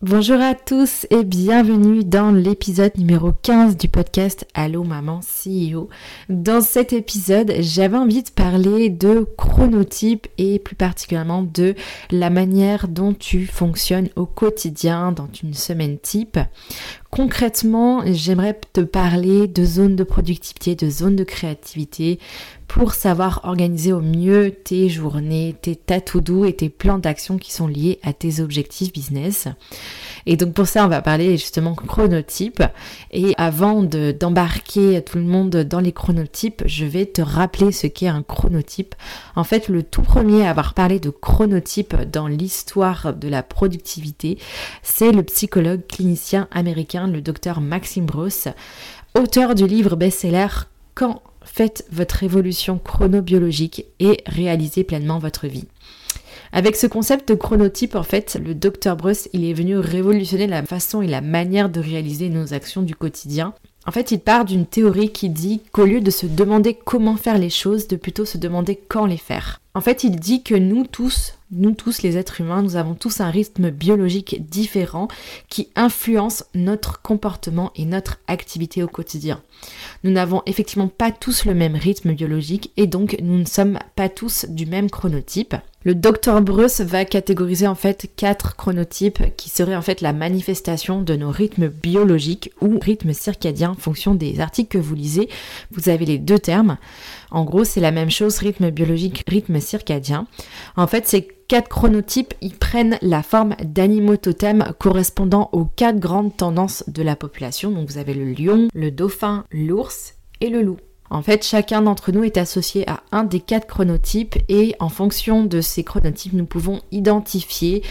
Bonjour à tous et bienvenue dans l'épisode numéro 15 du podcast Allo Maman CEO. Dans cet épisode, j'avais envie de parler de chronotype et plus particulièrement de la manière dont tu fonctionnes au quotidien dans une semaine type. Concrètement, j'aimerais te parler de zones de productivité, de zones de créativité pour savoir organiser au mieux tes journées, tes ta to et tes plans d'action qui sont liés à tes objectifs business. Et donc pour ça, on va parler justement chronotype. Et avant d'embarquer tout le monde dans les chronotypes, je vais te rappeler ce qu'est un chronotype. En fait, le tout premier à avoir parlé de chronotype dans l'histoire de la productivité, c'est le psychologue clinicien américain, le docteur Maxime Bross, auteur du livre best-seller Quand faites votre évolution chronobiologique et réalisez pleinement votre vie? Avec ce concept de chronotype, en fait, le docteur Bruce, il est venu révolutionner la façon et la manière de réaliser nos actions du quotidien. En fait, il part d'une théorie qui dit qu'au lieu de se demander comment faire les choses, de plutôt se demander quand les faire. En fait, il dit que nous tous, nous tous les êtres humains, nous avons tous un rythme biologique différent qui influence notre comportement et notre activité au quotidien. Nous n'avons effectivement pas tous le même rythme biologique et donc nous ne sommes pas tous du même chronotype. Le docteur Bruce va catégoriser en fait quatre chronotypes qui seraient en fait la manifestation de nos rythmes biologiques ou rythmes circadiens en fonction des articles que vous lisez. Vous avez les deux termes. En gros, c'est la même chose, rythme biologique, rythme circadien. En fait, ces quatre chronotypes, ils prennent la forme d'animaux totems correspondant aux quatre grandes tendances de la population. Donc vous avez le lion, le dauphin, l'ours et le loup. En fait, chacun d'entre nous est associé à un des quatre chronotypes et en fonction de ces chronotypes, nous pouvons identifier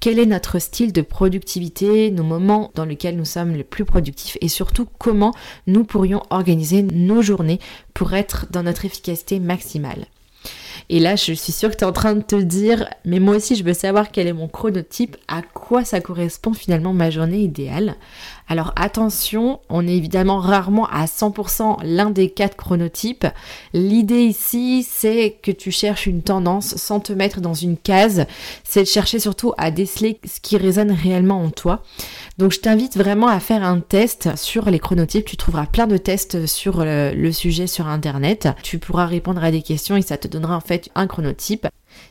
quel est notre style de productivité, nos moments dans lesquels nous sommes les plus productifs et surtout comment nous pourrions organiser nos journées pour être dans notre efficacité maximale. Et là, je suis sûre que tu es en train de te dire, mais moi aussi, je veux savoir quel est mon chronotype, à quoi ça correspond finalement ma journée idéale. Alors attention, on est évidemment rarement à 100% l'un des quatre chronotypes. L'idée ici, c'est que tu cherches une tendance sans te mettre dans une case. C'est de chercher surtout à déceler ce qui résonne réellement en toi. Donc je t'invite vraiment à faire un test sur les chronotypes. Tu trouveras plein de tests sur le, le sujet sur Internet. Tu pourras répondre à des questions et ça te donnera en fait un chronotype.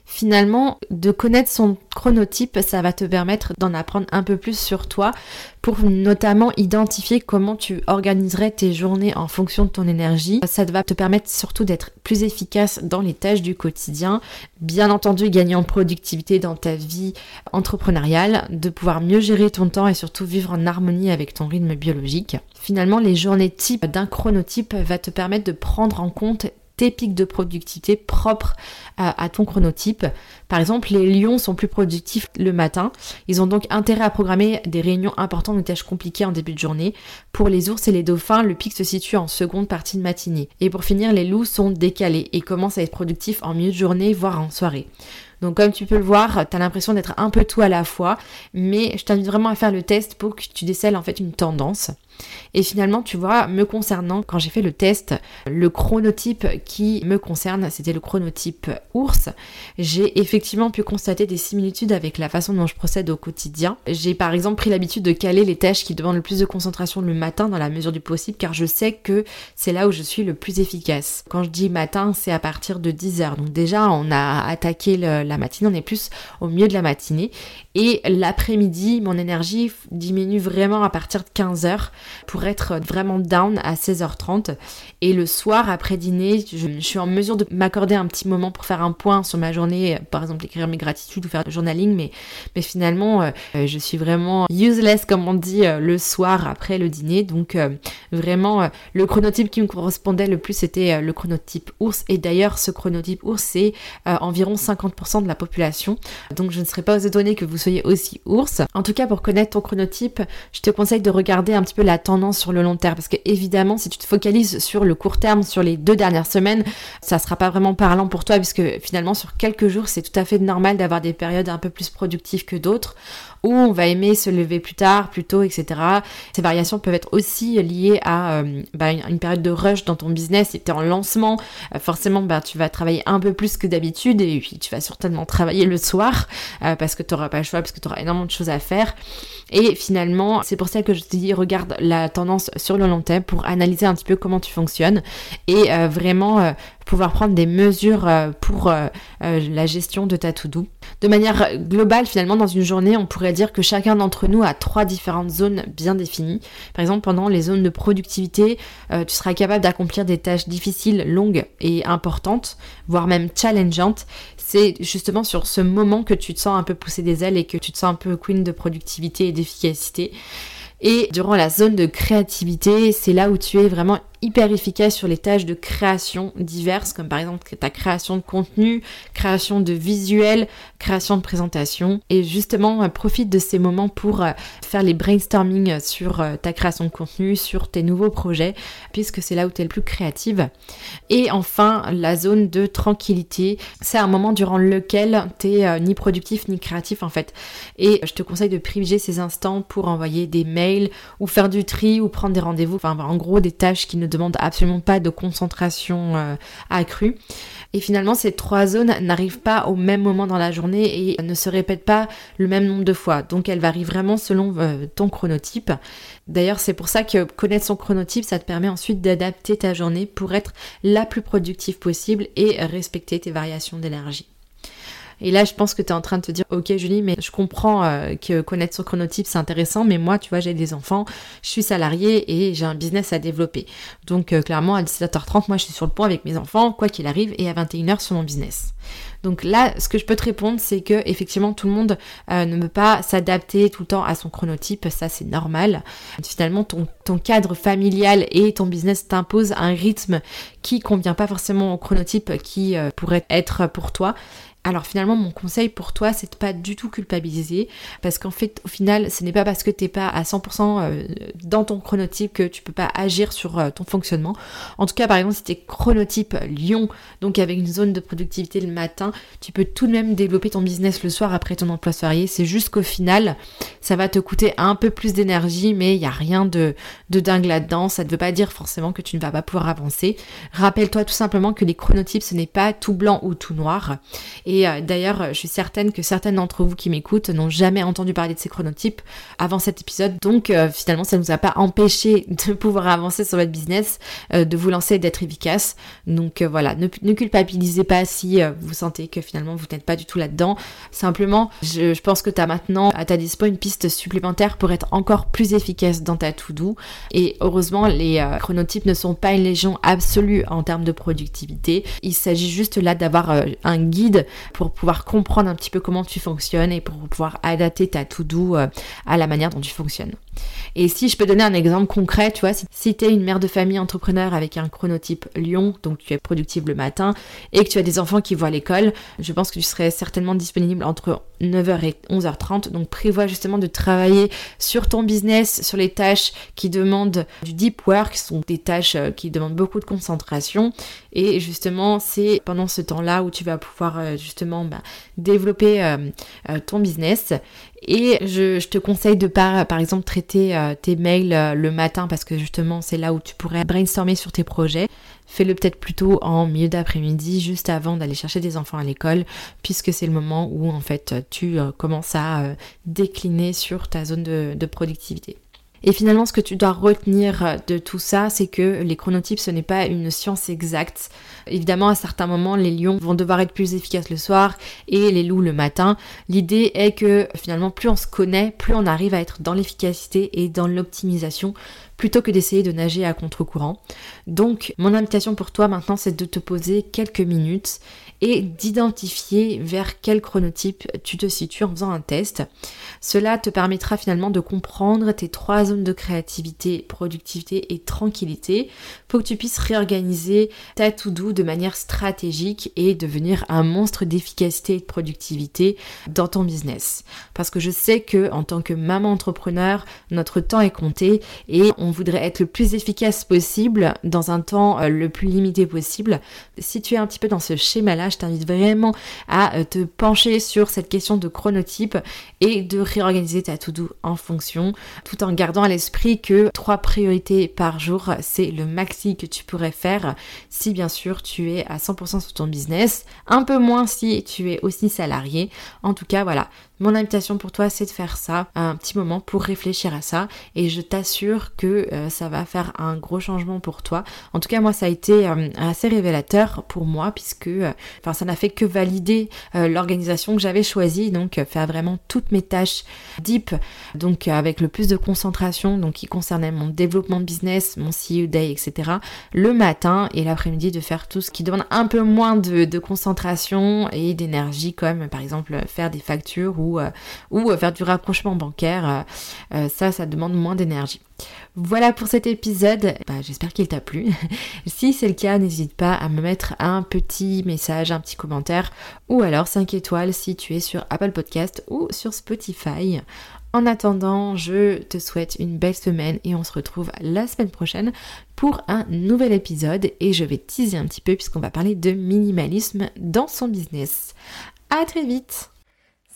Finalement, de connaître son chronotype, ça va te permettre d'en apprendre un peu plus sur toi pour notamment identifier comment tu organiserais tes journées en fonction de ton énergie. Ça va te permettre surtout d'être plus efficace dans les tâches du quotidien, bien entendu gagner en productivité dans ta vie entrepreneuriale, de pouvoir mieux gérer ton temps et surtout vivre en harmonie avec ton rythme biologique. Finalement, les journées type d'un chronotype va te permettre de prendre en compte pics de productivité propres à, ton chronotype. Par exemple, les lions sont plus productifs le matin. Ils ont donc intérêt à programmer des réunions importantes ou tâches compliquées en début de journée. Pour les ours et les dauphins, le pic se situe en seconde partie de matinée. Et pour finir, les loups sont décalés et commencent à être productifs en milieu de journée, voire en soirée. Donc comme tu peux le voir, tu as l'impression d'être un peu tout à la fois, mais je t'invite vraiment à faire le test pour que tu décèles en fait une tendance. Et finalement, tu vois, me concernant, quand j'ai fait le test, le chronotype qui me concerne, c'était le chronotype ours. J'ai effectivement pu constater des similitudes avec la façon dont je procède au quotidien. J'ai par exemple pris l'habitude de caler les tâches qui demandent le plus de concentration le matin dans la mesure du possible, car je sais que c'est là où je suis le plus efficace. Quand je dis matin, c'est à partir de 10h. Donc déjà, on a attaqué la matinée, on est plus au milieu de la matinée. Et l'après-midi, mon énergie diminue vraiment à partir de 15h pour être vraiment down à 16h30. Et le soir, après dîner, je, suis en mesure de m'accorder un petit moment pour faire un point sur ma journée, par exemple écrire mes gratitudes ou faire du journaling, mais, mais finalement, euh, je suis vraiment useless, comme on dit, euh, le soir après le dîner. Donc euh, vraiment, le chronotype qui me correspondait le plus, c'était le chronotype ours. Et d'ailleurs, ce chronotype ours, c'est environ 50% de la population. Donc je ne serais pas étonnée que vous soyez aussi ours. En tout cas, pour connaître ton chronotype, je te conseille de regarder un petit peu la tendance sur le long terme. Parce que évidemment, si tu te focalises sur le court terme, sur les deux dernières semaines, ça sera pas vraiment parlant pour toi, puisque finalement, sur quelques jours, c'est tout à fait normal d'avoir des périodes un peu plus productives que d'autres ou on va aimer se lever plus tard, plus tôt, etc. Ces variations peuvent être aussi liées à euh, bah, une période de rush dans ton business. Si tu es en lancement, euh, forcément, bah, tu vas travailler un peu plus que d'habitude et puis tu vas certainement travailler le soir euh, parce que tu n'auras pas parce que tu auras énormément de choses à faire. Et finalement, c'est pour ça que je te dis, regarde la tendance sur le long terme pour analyser un petit peu comment tu fonctionnes et vraiment pouvoir prendre des mesures pour la gestion de ta to-do. De manière globale, finalement, dans une journée, on pourrait dire que chacun d'entre nous a trois différentes zones bien définies. Par exemple, pendant les zones de productivité, euh, tu seras capable d'accomplir des tâches difficiles, longues et importantes, voire même challengeantes. C'est justement sur ce moment que tu te sens un peu pousser des ailes et que tu te sens un peu queen de productivité et d'efficacité. Et durant la zone de créativité, c'est là où tu es vraiment hyper efficace sur les tâches de création diverses, comme par exemple ta création de contenu, création de visuels, création de présentation. Et justement, euh, profite de ces moments pour euh, faire les brainstorming sur euh, ta création de contenu, sur tes nouveaux projets, puisque c'est là où tu es le plus créative. Et enfin, la zone de tranquillité, c'est un moment durant lequel tu es ni productif ni créatif en fait. Et je te conseille de privilégier ces instants pour envoyer des mails ou faire du tri ou prendre des rendez-vous, enfin en gros des tâches qui ne demande absolument pas de concentration euh, accrue. Et finalement, ces trois zones n'arrivent pas au même moment dans la journée et ne se répètent pas le même nombre de fois. Donc elles varient vraiment selon euh, ton chronotype. D'ailleurs, c'est pour ça que connaître son chronotype, ça te permet ensuite d'adapter ta journée pour être la plus productive possible et respecter tes variations d'énergie. Et là, je pense que tu es en train de te dire, ok Julie, mais je comprends euh, que connaître son chronotype, c'est intéressant, mais moi, tu vois, j'ai des enfants, je suis salariée et j'ai un business à développer. Donc euh, clairement, à 17h30, moi, je suis sur le point avec mes enfants, quoi qu'il arrive, et à 21h sur mon business. Donc là, ce que je peux te répondre, c'est que effectivement, tout le monde euh, ne peut pas s'adapter tout le temps à son chronotype, ça c'est normal. Finalement, ton, ton cadre familial et ton business t'imposent un rythme qui convient pas forcément au chronotype qui pourrait être pour toi. Alors finalement, mon conseil pour toi, c'est de pas du tout culpabiliser, parce qu'en fait, au final, ce n'est pas parce que t'es pas à 100% euh, dans ton chronotype que tu peux pas agir sur euh, ton fonctionnement. En tout cas, par exemple, si t'es chronotype Lion, donc avec une zone de productivité le matin, tu peux tout de même développer ton business le soir après ton emploi soirée. C'est juste qu'au final, ça va te coûter un peu plus d'énergie, mais il n'y a rien de, de dingue là-dedans. Ça ne veut pas dire forcément que tu ne vas pas pouvoir avancer. Rappelle-toi tout simplement que les chronotypes, ce n'est pas tout blanc ou tout noir. Euh, d'ailleurs, je suis certaine que certaines d'entre vous qui m'écoutent n'ont jamais entendu parler de ces chronotypes avant cet épisode. Donc euh, finalement, ça ne nous a pas empêché de pouvoir avancer sur votre business, euh, de vous lancer et d'être efficace. Donc voilà, ne, culpabilisez pas si vous sentez que finalement vous n'êtes pas du tout là-dedans. Simplement, je, pense que tu as maintenant à ta dispo une piste supplémentaire pour être encore plus efficace dans ta to-do. Et heureusement, les chronotypes ne sont pas une légion absolue en termes de productivité. Il s'agit juste là d'avoir un guide pour pouvoir comprendre un petit peu comment tu fonctionnes et pour pouvoir adapter ta to-do euh, à la manière dont tu fonctionnes. Et si je peux donner un exemple concret, tu vois, si, tu es une mère de famille entrepreneur avec un chronotype lion, donc tu es productive le matin, et que tu as des enfants qui vont à l'école, je pense que tu serais certainement disponible entre 9h et 11h30. Donc prévois justement de travailler sur ton business, sur les tâches qui demandent du deep work, ce sont des tâches euh, qui demandent beaucoup de concentration. Et justement, c'est pendant ce temps-là où tu vas pouvoir euh, justement bah, développer euh, ton business. Et je, te conseille de pas, par exemple, traiter euh, tes mails euh, le matin parce que justement c'est là où tu pourrais brainstormer sur tes projets. Fais-le peut-être plutôt en milieu d'après-midi, juste avant d'aller chercher des enfants à l'école, puisque c'est le moment où en fait tu euh, commences à décliner sur ta zone de productivité. Et finalement, ce que tu dois retenir de tout ça, c'est que les chronotypes, ce n'est pas une science exacte. Évidemment, à certains moments, les lions vont devoir être plus efficaces le soir et les loups le matin. L'idée est que finalement, plus on se connaît, plus on arrive à être dans l'efficacité et dans l'optimisation, plutôt que d'essayer de nager à contre-courant. Donc mon invitation pour toi maintenant c'est de te poser quelques minutes et d'identifier vers quel chronotype tu te situes en faisant un test. Cela te permettra finalement de comprendre tes trois zones de créativité, productivité et tranquillité pour que tu puisses réorganiser ta to-do de manière stratégique et devenir un monstre d'efficacité et de productivité dans ton business. Parce que je sais que en tant que maman entrepreneur, notre temps est compté et on voudrait être le plus efficace possible dans un temps euh, le plus limité possible. Si tu es un petit peu dans ce schéma-là, je t'invite vraiment à euh, te pencher sur cette question de chronotype et de réorganiser ta to-do en fonction, tout en gardant à l'esprit que trois priorités par jour, c'est le maxi que tu pourrais faire si bien sûr tu es à 100% sur ton business, un peu moins si tu es aussi salarié. En tout cas, voilà, mon invitation pour toi, c'est de faire ça, un petit moment pour réfléchir à ça. Et je t'assure que euh, ça va faire un gros changement pour toi. En tout cas, moi, ça a été euh, assez révélateur pour moi, puisque euh, enfin, ça n'a fait que valider l'organisation que j'avais choisie. Donc, faire vraiment toutes mes tâches deep, donc avec le plus de concentration, donc qui concernait mon développement de business, mon CEO Day, etc. Le matin et l'après-midi, de faire tout ce qui demande un peu moins de, de concentration et d'énergie, comme par exemple faire des factures ou ou, euh, faire du rapprochement bancaire. Euh, euh, ça, ça demande moins d'énergie. Voilà pour cet épisode, bah, j'espère qu'il t'a plu. si c'est le cas, n'hésite pas à me mettre un petit message, un petit commentaire ou alors 5 étoiles si tu es sur Apple Podcast ou sur Spotify. En attendant, je te souhaite une belle semaine et on se retrouve la semaine prochaine pour un nouvel épisode et je vais teaser un petit peu puisqu'on va parler de minimalisme dans son business. À très vite